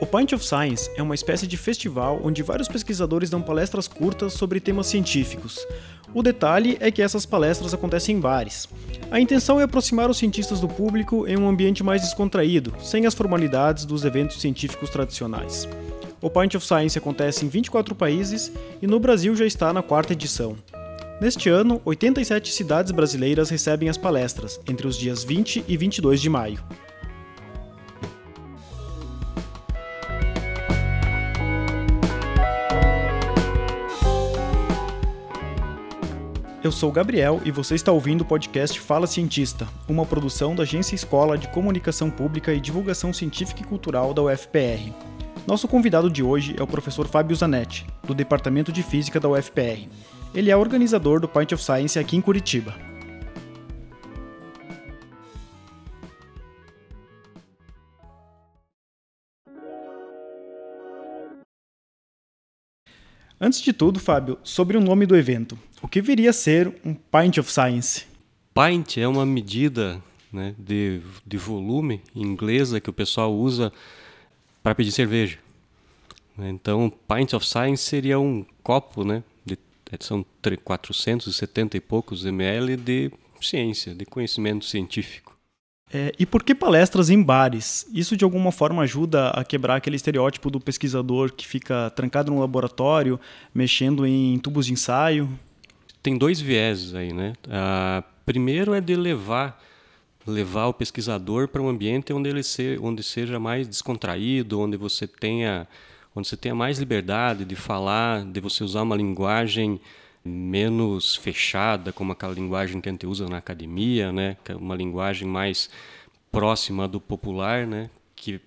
O Pint of Science é uma espécie de festival onde vários pesquisadores dão palestras curtas sobre temas científicos. O detalhe é que essas palestras acontecem em bares. A intenção é aproximar os cientistas do público em um ambiente mais descontraído, sem as formalidades dos eventos científicos tradicionais. O Pint of Science acontece em 24 países e no Brasil já está na quarta edição. Neste ano, 87 cidades brasileiras recebem as palestras, entre os dias 20 e 22 de maio. Eu sou Gabriel e você está ouvindo o podcast Fala Cientista, uma produção da Agência Escola de Comunicação Pública e Divulgação Científica e Cultural da UFPR. Nosso convidado de hoje é o professor Fábio Zanetti, do Departamento de Física da UFPR. Ele é organizador do Point of Science aqui em Curitiba. Antes de tudo, Fábio, sobre o nome do evento. O que viria a ser um Pint of Science? Pint é uma medida né, de, de volume inglesa que o pessoal usa para pedir cerveja. Então, Pint of Science seria um copo, né, de, são 470 e poucos ml de ciência, de conhecimento científico. É, e por que palestras em bares? Isso de alguma forma ajuda a quebrar aquele estereótipo do pesquisador que fica trancado no laboratório, mexendo em tubos de ensaio? Tem dois vieses aí, né? Primeiro é de levar levar o pesquisador para um ambiente onde ele se, onde seja mais descontraído, onde você tenha onde você tenha mais liberdade de falar, de você usar uma linguagem menos fechada, como aquela linguagem que a gente usa na academia, né? É uma linguagem mais próxima do popular, né? que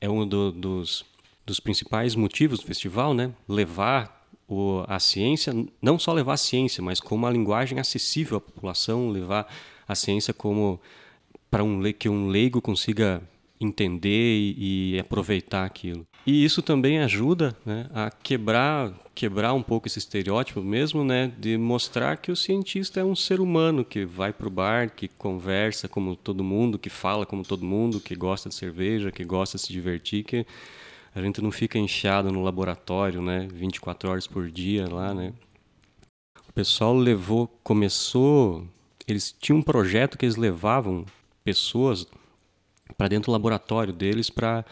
é um do, dos, dos principais motivos do festival, né? levar o, a ciência, não só levar a ciência, mas como uma linguagem acessível à população, levar a ciência como para um que um leigo consiga entender e, e aproveitar aquilo. E isso também ajuda né, a quebrar, quebrar um pouco esse estereótipo mesmo, né, de mostrar que o cientista é um ser humano que vai para o bar, que conversa como todo mundo, que fala como todo mundo, que gosta de cerveja, que gosta de se divertir, que a gente não fica enxado no laboratório, né, 24 horas por dia lá, né. O pessoal levou, começou, eles tinham um projeto que eles levavam pessoas para dentro do laboratório deles para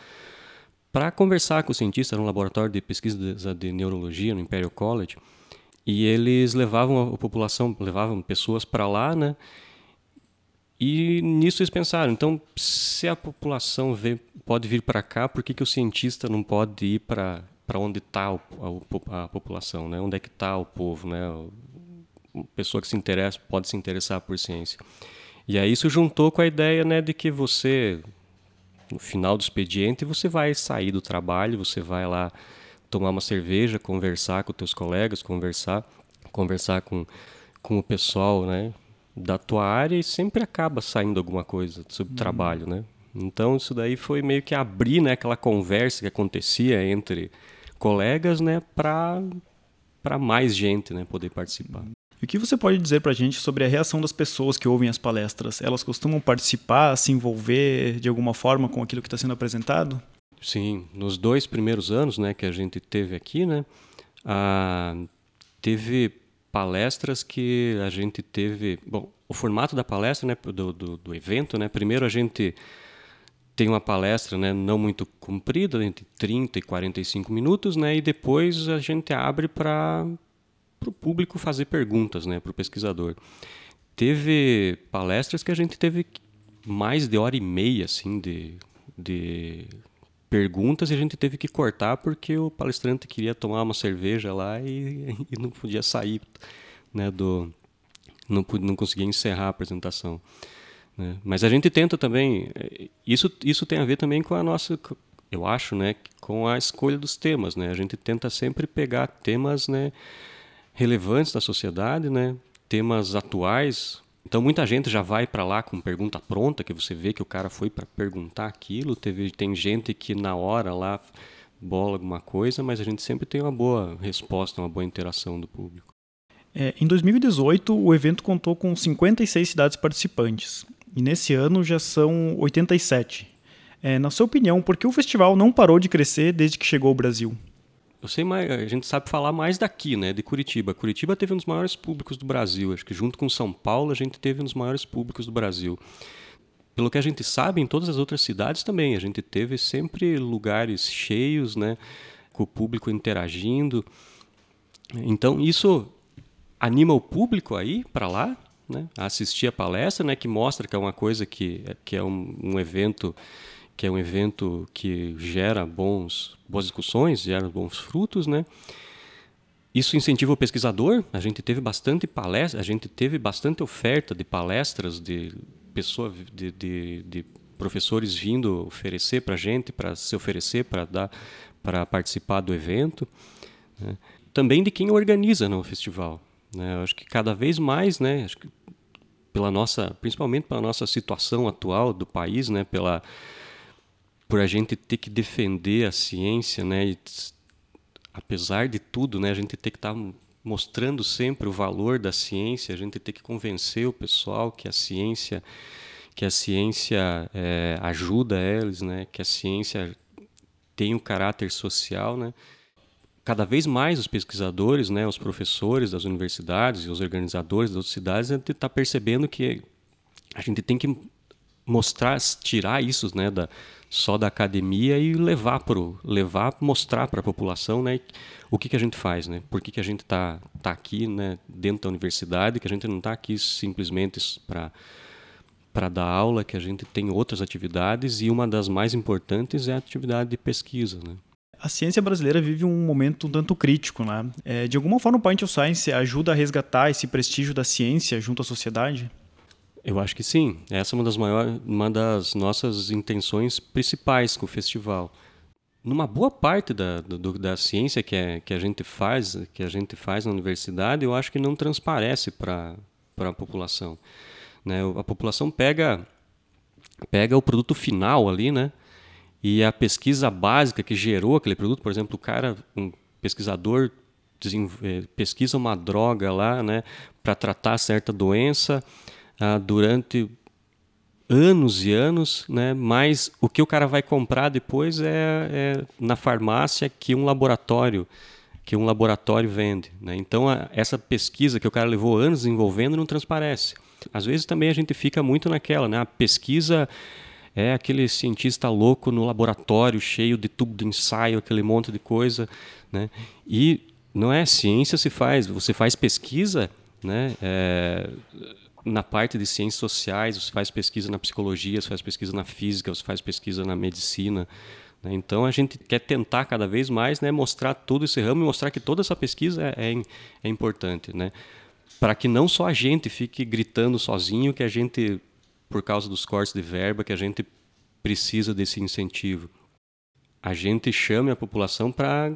para conversar com o cientista no laboratório de pesquisa de, neurologia no Imperial College e eles levavam a população levavam pessoas para lá né? E nisso eles pensaram então se a população vê, pode vir para cá por que, que o cientista não pode ir para onde está a, a, população né? Onde é que está o povo né? A pessoa que se interessa pode se interessar por ciência. E aí isso juntou com a ideia né, de que você, no final do expediente, você vai sair do trabalho, você vai lá tomar uma cerveja, conversar com os teus colegas, conversar, conversar com, com o pessoal né, da tua área e sempre acaba saindo alguma coisa sobre o uhum. trabalho, né? Então isso daí foi meio que abrir né, aquela conversa que acontecia entre colegas né, para mais gente né, poder participar. E o que você pode dizer para a gente sobre a reação das pessoas que ouvem as palestras? Elas costumam participar, se envolver de alguma forma com aquilo que está sendo apresentado? Sim, nos dois primeiros anos, né, que a gente teve aqui, né, teve palestras que a gente teve, bom, o formato da palestra, né, do, do, do evento, né, primeiro a gente tem uma palestra, né, não muito comprida, entre 30 e 45 minutos, né, e depois a gente abre para para o público fazer perguntas, né, para o pesquisador. Teve palestras que a gente teve mais de hora e meia, assim, de, de perguntas e a gente teve que cortar porque o palestrante queria tomar uma cerveja lá e, e não podia sair, né, do não, não conseguia encerrar a apresentação. Né? Mas a gente tenta também, eh, isso, isso tem a ver também com a nossa, eu acho, né, com a escolha dos temas, né? A gente tenta sempre pegar temas, né, relevantes da sociedade, né? temas atuais. Então muita gente já vai para lá com pergunta pronta, que você vê que o cara foi para perguntar aquilo. Teve, tem gente que na hora lá bola alguma coisa, mas a gente sempre tem uma boa resposta, uma boa interação do público. É, em 2018, o evento contou com 56 cidades participantes, e nesse ano já são 87. É, na sua opinião, por que o festival não parou de crescer desde que chegou ao Brasil? Eu sei mais, a gente sabe falar mais daqui, né, de Curitiba. Curitiba teve um dos maiores públicos do Brasil. Acho que junto com São Paulo a gente teve um dos maiores públicos do Brasil. Pelo que a gente sabe, em todas as outras cidades também a gente teve sempre lugares cheios, né, com o público interagindo. Então isso anima o público aí para lá, né, a assistir a palestra, né, que mostra que é uma coisa que, que é um, um evento que é um evento que gera bons, boas discussões, gera bons frutos, né? Isso incentiva o pesquisador. A gente teve bastante palestra, a gente teve bastante oferta de palestras de pessoas, de, de, de professores vindo oferecer para a gente, para se oferecer, para dar, para participar do evento. Né? Também de quem organiza no festival. Né? Eu acho que cada vez mais, né? Acho que pela nossa, principalmente pela nossa situação atual do país, né? Pela por a gente ter que defender a ciência, né? E, apesar de tudo, né? A gente ter que estar tá mostrando sempre o valor da ciência, a gente ter que convencer o pessoal que a ciência, que a ciência é, ajuda eles, né? Que a ciência tem um caráter social, né? Cada vez mais os pesquisadores, né, os professores das universidades e os organizadores das outras cidades, a gente está percebendo que a gente tem que mostrar, tirar isso, né, da, só da academia e levar pro levar mostrar para a população né o que, que a gente faz né por que, que a gente está tá aqui né dentro da universidade que a gente não está aqui simplesmente para para dar aula que a gente tem outras atividades e uma das mais importantes é a atividade de pesquisa né a ciência brasileira vive um momento um tanto crítico, né? É, de alguma forma, o Point of Science ajuda a resgatar esse prestígio da ciência junto à sociedade? Eu acho que sim. Essa é uma das maiores, uma das nossas intenções principais com o festival. Numa boa parte da, do, da ciência que, é, que a gente faz, que a gente faz na universidade, eu acho que não transparece para a população. Né? A população pega pega o produto final ali, né? E a pesquisa básica que gerou aquele produto, por exemplo, o cara, um pesquisador eh, pesquisa uma droga lá, né, para tratar certa doença ah, durante anos e anos, né? Mas o que o cara vai comprar depois é, é na farmácia que um laboratório que um laboratório vende, né? Então a, essa pesquisa que o cara levou anos desenvolvendo não transparece. Às vezes também a gente fica muito naquela, né? A pesquisa é aquele cientista louco no laboratório cheio de tubo de ensaio, aquele monte de coisa, né? E não é ciência se faz, você faz pesquisa, né? É, na parte de ciências sociais, você faz pesquisa na psicologia, você faz pesquisa na física, você faz pesquisa na medicina. Né? Então a gente quer tentar cada vez mais né, mostrar todo esse ramo e mostrar que toda essa pesquisa é, é, é importante. Né? Para que não só a gente fique gritando sozinho que a gente, por causa dos cortes de verba, que a gente precisa desse incentivo. A gente chame a população para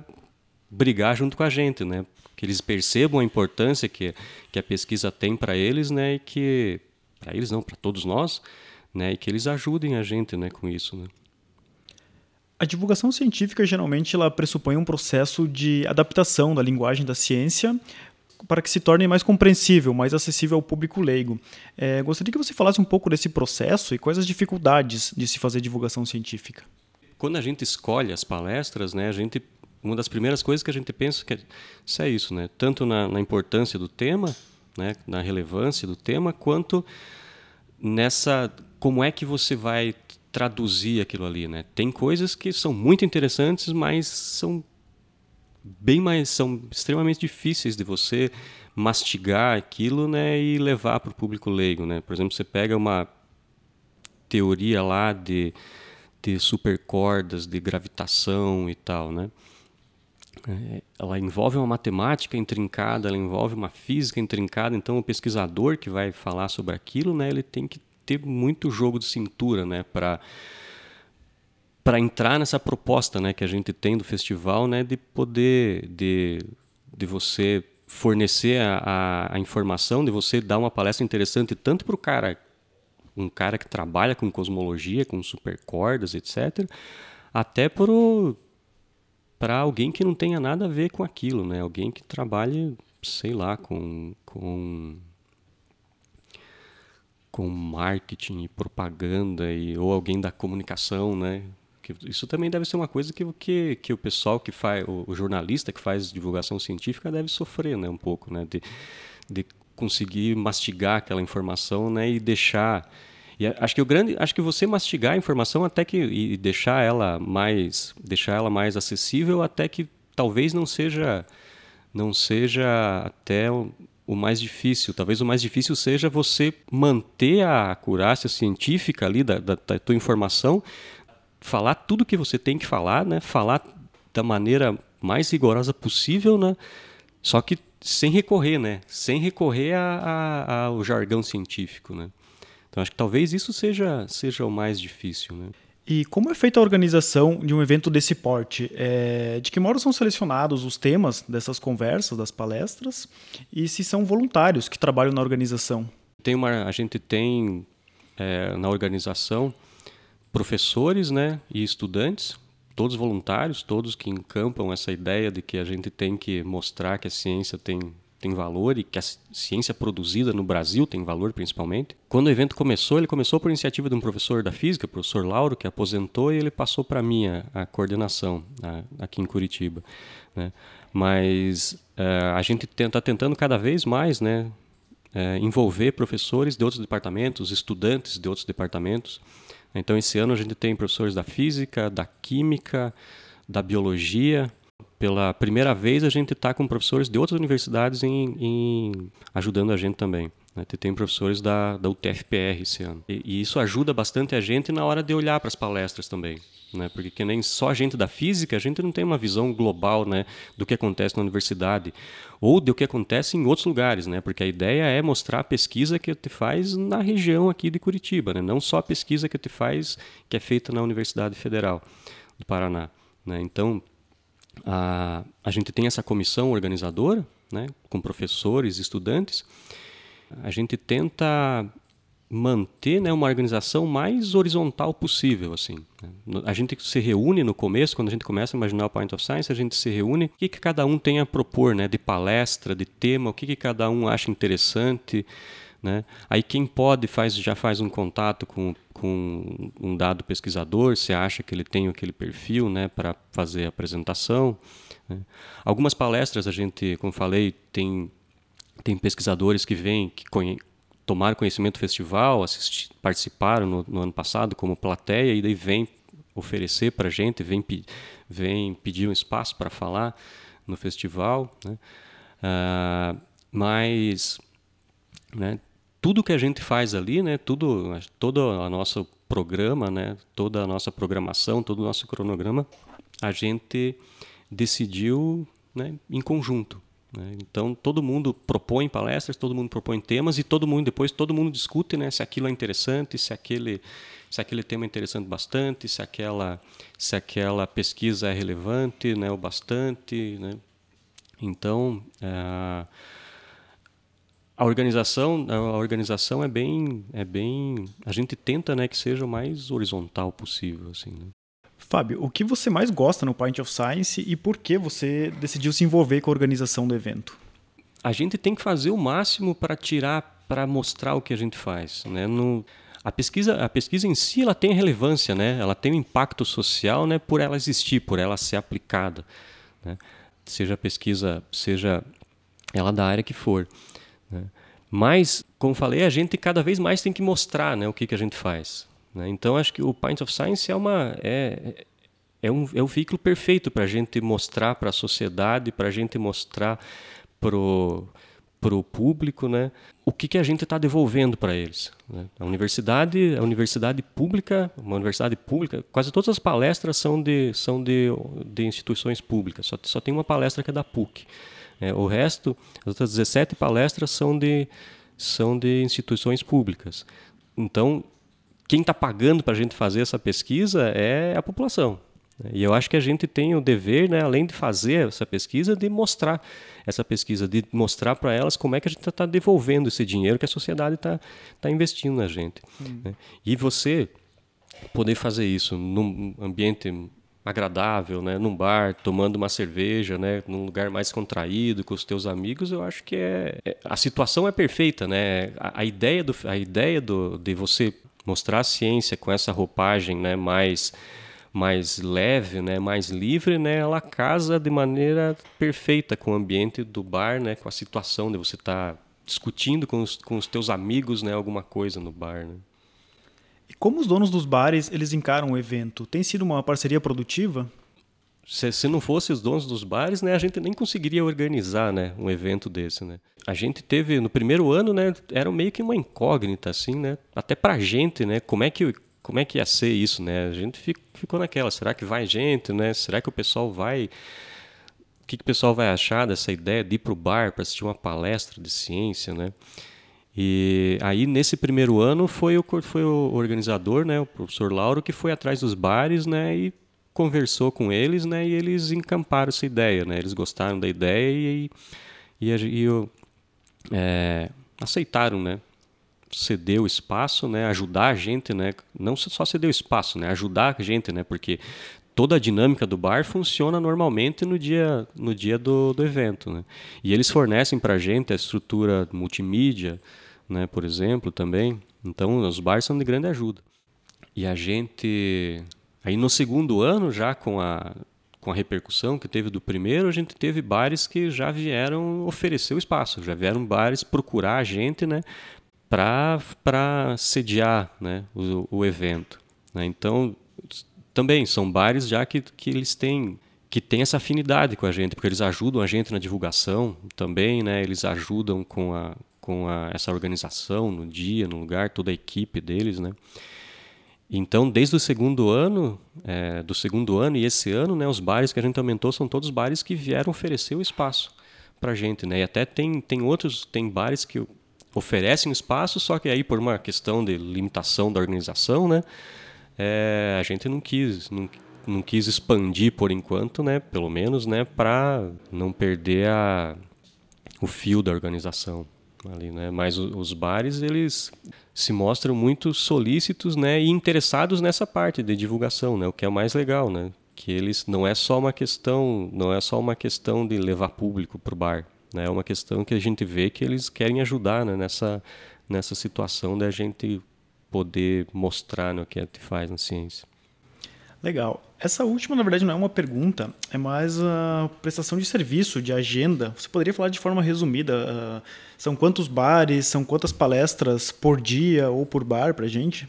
brigar junto com a gente, né? que eles percebam a importância que, que a pesquisa tem para eles, né, e que para eles não, para todos nós, né, e que eles ajudem a gente, né, com isso, né. A divulgação científica geralmente ela pressupõe um processo de adaptação da linguagem da ciência para que se torne mais compreensível, mais acessível ao público leigo. É, gostaria que você falasse um pouco desse processo e quais as dificuldades de se fazer divulgação científica. Quando a gente escolhe as palestras, né, a gente uma das primeiras coisas que a gente pensa que é isso, né? Tanto na, na importância do tema, né? Na relevância do tema, quanto nessa como é que você vai traduzir aquilo ali, né? Tem coisas que são muito interessantes, mas são bem mais são extremamente difíceis de você mastigar aquilo, né, e levar para o público leigo, né? Por exemplo, você pega uma teoria lá de de supercordas, de gravitação e tal, né? É, ela envolve uma matemática intrincada, ela envolve uma física intrincada, então o pesquisador que vai falar sobre aquilo, né, ele tem que ter muito jogo de cintura, né, para para entrar nessa proposta, né, que a gente tem do festival, né, de poder de, de você fornecer a, a, a informação, de você dar uma palestra interessante tanto para o cara, um cara que trabalha com cosmologia, com supercordas, etc., até para o para alguém que não tenha nada a ver com aquilo, né? Alguém que trabalhe, sei lá, com, com com marketing e propaganda e ou alguém da comunicação, né? Que isso também deve ser uma coisa que, que, que o pessoal que faz, o, o, jornalista que faz divulgação científica deve sofrer, né, um pouco, né, de, de conseguir mastigar aquela informação, né, e deixar e acho que o grande, acho que você mastigar a informação até que e deixar ela mais, deixar ela mais acessível até que talvez não seja não seja até o mais difícil. Talvez o mais difícil seja você manter a acurácia científica ali da, da, da tua informação, falar tudo o que você tem que falar, né? falar da maneira mais rigorosa possível, né? só que sem recorrer, né? sem recorrer ao jargão científico. Né? Então acho que talvez isso seja, seja o mais difícil. Né? E como é feita a organização de um evento desse porte? É, de que modo são selecionados os temas dessas conversas, das palestras, e se são voluntários que trabalham na organização? Tem uma, a gente tem é, na organização professores né, e estudantes, todos voluntários, todos que encampam essa ideia de que a gente tem que mostrar que a ciência tem tem valor e que a ciência produzida no Brasil tem valor principalmente. Quando o evento começou, ele começou por iniciativa de um professor da física, professor Lauro, que aposentou e ele passou para mim a, a coordenação a, aqui em Curitiba. Né? Mas uh, a gente está tentando cada vez mais né, uh, envolver professores de outros departamentos, estudantes de outros departamentos. Então, esse ano a gente tem professores da física, da química, da biologia, pela primeira vez a gente está com professores de outras universidades em, em ajudando a gente também. Né? Tem professores da, da UTFPR esse ano. E, e, isso ajuda bastante a gente na hora de olhar para as palestras também. Né? Porque que nem só a gente da física, a gente não tem uma visão global né, do que acontece na universidade ou do que acontece em outros lugares, né? Porque a ideia é mostrar a pesquisa que te faz na região aqui de Curitiba, né? Não só a pesquisa que te faz que é feita na Universidade Federal do Paraná, né? Então, a, a gente tem essa comissão organizadora, né, com professores, estudantes. A gente tenta manter né, uma organização mais horizontal possível. assim. Né. A gente se reúne no começo, quando a gente começa a imaginar o Point of Science, a gente se reúne, o que, que cada um tem a propor, né, de palestra, de tema, o que, que cada um acha interessante. Né? Aí quem pode faz, já faz um contato com com um dado pesquisador, você acha que ele tem aquele perfil né, para fazer a apresentação. Né? Algumas palestras a gente, como falei, tem, tem pesquisadores que vêm, que conhe tomaram conhecimento do festival, participaram no, no, ano passado como plateia e daí vem oferecer para a gente, vem, vem pedir um espaço para falar no festival. Né? Uh, mas né, tudo que a gente faz ali, né, tudo, todo o nosso programa, né, toda a nossa programação, todo o nosso cronograma, a gente decidiu né, em conjunto. Né? Então todo mundo propõe palestras, todo mundo propõe temas e todo mundo depois todo mundo discute né, se aquilo é interessante, se aquele se aquele tema é interessante bastante, se aquela se aquela pesquisa é relevante, né, o bastante, né? Então uh, a organização a organização é bem é bem a gente tenta né que seja o mais horizontal possível assim né? Fábio o que você mais gosta no Point of Science e por que você decidiu se envolver com a organização do evento a gente tem que fazer o máximo para tirar para mostrar o que a gente faz né no a pesquisa a pesquisa em si ela tem relevância né ela tem um impacto social né por ela existir por ela ser aplicada né? seja a pesquisa seja ela da área que for né? Mas, como falei, a gente cada vez mais tem que mostrar né, o que, que a gente faz. Né? Então, acho que o Pint of Science é, uma, é, é, um, é um veículo perfeito para a gente mostrar para a sociedade, para a gente mostrar para o público né, o que, que a gente está devolvendo para eles. Né? A universidade, a universidade pública, uma universidade pública, quase todas as palestras são de, são de, de instituições públicas, só, só tem uma palestra que é da PUC. É, o resto, as outras 17 palestras são de, são de instituições públicas. Então, quem está pagando para a gente fazer essa pesquisa é a população. E eu acho que a gente tem o dever, né, além de fazer essa pesquisa, de mostrar essa pesquisa, de mostrar para elas como é que a gente está devolvendo esse dinheiro que a sociedade está tá investindo na gente. Hum. Né? E você poder fazer isso num ambiente agradável, né, num bar, tomando uma cerveja, né, num lugar mais contraído com os teus amigos, eu acho que é, é a situação é perfeita, né? A, a ideia do a ideia do de você mostrar a ciência com essa roupagem, né, mais mais leve, né, mais livre, né, ela casa de maneira perfeita com o ambiente do bar, né, com a situação de você estar tá discutindo com os, com os teus amigos, né, alguma coisa no bar, né. E como os donos dos bares eles encaram o evento? Tem sido uma parceria produtiva? Se, se não fosse os donos dos bares, né, a gente nem conseguiria organizar, né, um evento desse, né. A gente teve no primeiro ano, né, era meio que uma incógnita assim, né, até pra gente, né, como é que como é que ia ser isso, né? A gente ficou naquela, será que vai gente, né? Será que o pessoal vai o que, que o pessoal vai achar dessa ideia de ir para o bar para assistir uma palestra de ciência, né? E aí nesse primeiro ano foi o foi o organizador, né, o professor Lauro que foi atrás dos bares, né, e conversou com eles, né, e eles encamparam essa ideia, né? Eles gostaram da ideia e e, e, e é, aceitaram, né? ceder o espaço, né, ajudar a gente, né, não só ceder o espaço, né, ajudar a gente, né, porque toda a dinâmica do bar funciona normalmente no dia, no dia do, do evento. Né? E eles fornecem para a gente a estrutura multimídia, né, por exemplo, também. Então, os bars são de grande ajuda. E a gente. Aí no segundo ano, já com a, com a repercussão que teve do primeiro, a gente teve bares que já vieram oferecer o espaço, já vieram bares procurar a gente né, para sediar né, o, o evento. Né? Então, também são bares já que, que eles têm que tem essa afinidade com a gente, porque eles ajudam a gente na divulgação também, né? Eles ajudam com a com a, essa organização no dia, no lugar, toda a equipe deles, né? Então, desde o segundo ano, é, do segundo ano e esse ano, né, os bares que a gente aumentou são todos bares que vieram oferecer o espaço para gente, né? E até tem, tem outros, tem bares que oferecem espaço, só que aí por uma questão de limitação da organização, né? É, a gente não quis, não, não quis expandir por enquanto, né? Pelo menos, né? Para não perder a, o fio da organização ali, né? Mas os bares eles se mostram muito solícitos, né? E interessados nessa parte de divulgação, né? O que é mais legal, né? Que eles não é só uma questão, não é só uma questão de levar público para o bar, né? É uma questão que a gente vê que eles querem ajudar, né? Nessa nessa situação da gente poder mostrar no que a gente faz na ciência. Legal. Essa última, na verdade, não é uma pergunta, é mais a prestação de serviço, de agenda. Você poderia falar de forma resumida? Uh, são quantos bares, são quantas palestras por dia ou por bar para gente?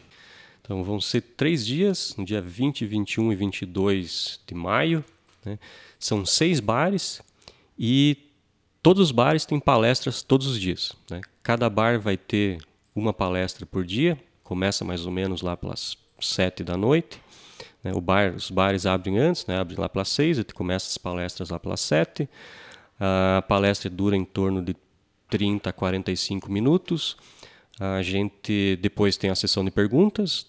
Então, vão ser três dias, no dia 20, 21 e 22 de maio. Né? São seis bares e todos os bares têm palestras todos os dias. Né? Cada bar vai ter uma palestra por dia, começa mais ou menos lá pelas sete da noite. Né? O bar, os bares abrem antes, né? abrem lá pelas seis, e começa as palestras lá pelas sete. A palestra dura em torno de 30 a 45 minutos. A gente depois tem a sessão de perguntas.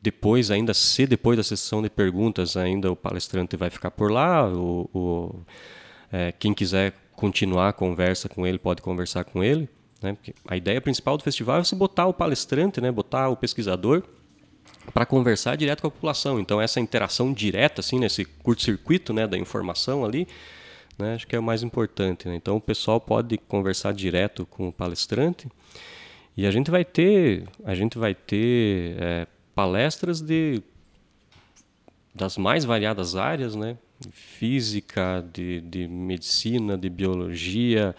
Depois, ainda se depois da sessão de perguntas, ainda o palestrante vai ficar por lá. O, o é, quem quiser continuar a conversa com ele pode conversar com ele. Né? Porque a ideia principal do festival é você botar o palestrante, né? botar o pesquisador para conversar direto com a população. Então essa interação direta, assim, nesse curto-circuito né, da informação ali, né, acho que é o mais importante. Né? Então o pessoal pode conversar direto com o palestrante e a gente vai ter, a gente vai ter é, palestras de das mais variadas áreas, né? Física, de, de medicina, de biologia,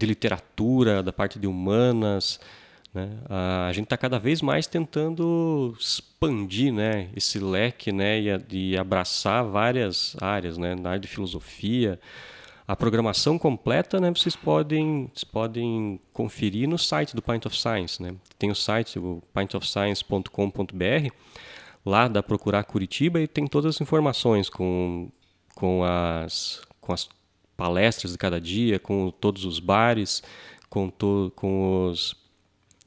de literatura, da parte de humanas. Né? A gente está cada vez mais tentando expandir né, esse leque né, e, e abraçar várias áreas, né, na área de filosofia. A programação completa né, vocês, podem, vocês podem conferir no site do Pint of Science. Né? Tem o site, o pintofscience.com.br. Lá dá procurar Curitiba e tem todas as informações com, com, as, com as palestras de cada dia, com todos os bares, com, to, com os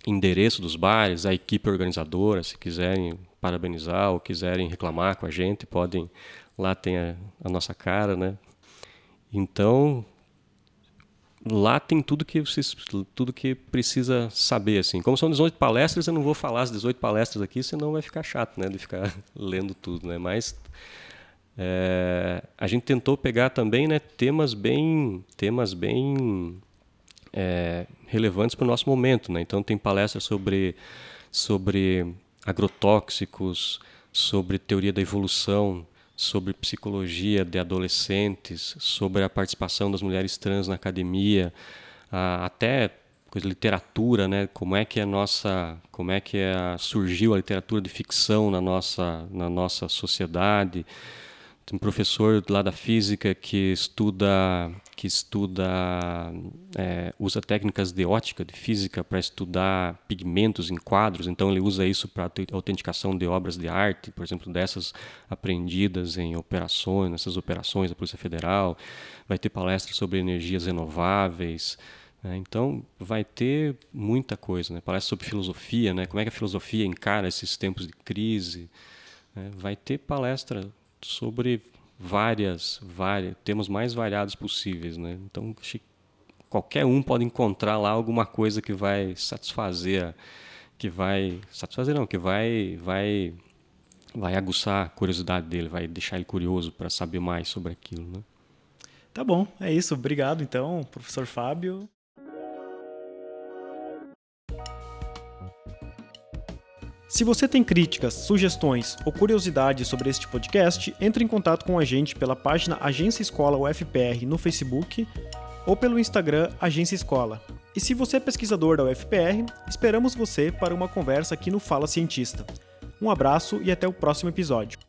endereços dos bares, a equipe organizadora, se quiserem parabenizar ou quiserem reclamar com a gente, podem lá tem a, a nossa cara, né? Então lá tem tudo que vocês, tudo que precisa saber assim. Como são 18 palestras, eu não vou falar as 18 palestras aqui, senão vai ficar chato, né, de ficar lendo tudo, né? Mas É, a gente tentou pegar também né, temas bem, temas bem é, relevantes para o nosso momento. Né? Então tem palestras sobre, sobre agrotóxicos, sobre teoria da evolução, sobre psicologia de adolescentes, sobre a participação das mulheres trans na academia, até coisa literatura, né? Como é que a nossa, como é que a, surgiu a literatura de ficção na nossa na nossa sociedade? Tem um professor lá da física que estuda que estuda é, usa técnicas de ótica de física para estudar pigmentos em quadros. Então ele usa isso para autenticação de obras de arte, por exemplo, dessas aprendidas em operações, nessas operações da Polícia Federal. Vai ter palestras sobre energias renováveis. Né? Então, vai ter muita coisa. Né? Palestra sobre filosofia, né? como é que a filosofia encara esses tempos de crise. Né? Vai ter palestra sobre várias, várias temas mais variados possíveis. Né? Então, qualquer um pode encontrar lá alguma coisa que vai satisfazer, que vai satisfazer não, que vai, vai, vai aguçar a curiosidade dele, vai deixar ele curioso para saber mais sobre aquilo. Né? Tá bom, é isso. Obrigado, então, professor Fábio. Se você tem críticas, sugestões ou curiosidades sobre este podcast, entre em contato com a gente pela página Agência Escola UFPR no Facebook ou pelo Instagram Agência Escola. E se você é pesquisador da UFPR, esperamos você para uma conversa aqui no Fala Cientista. Um abraço e até o próximo episódio.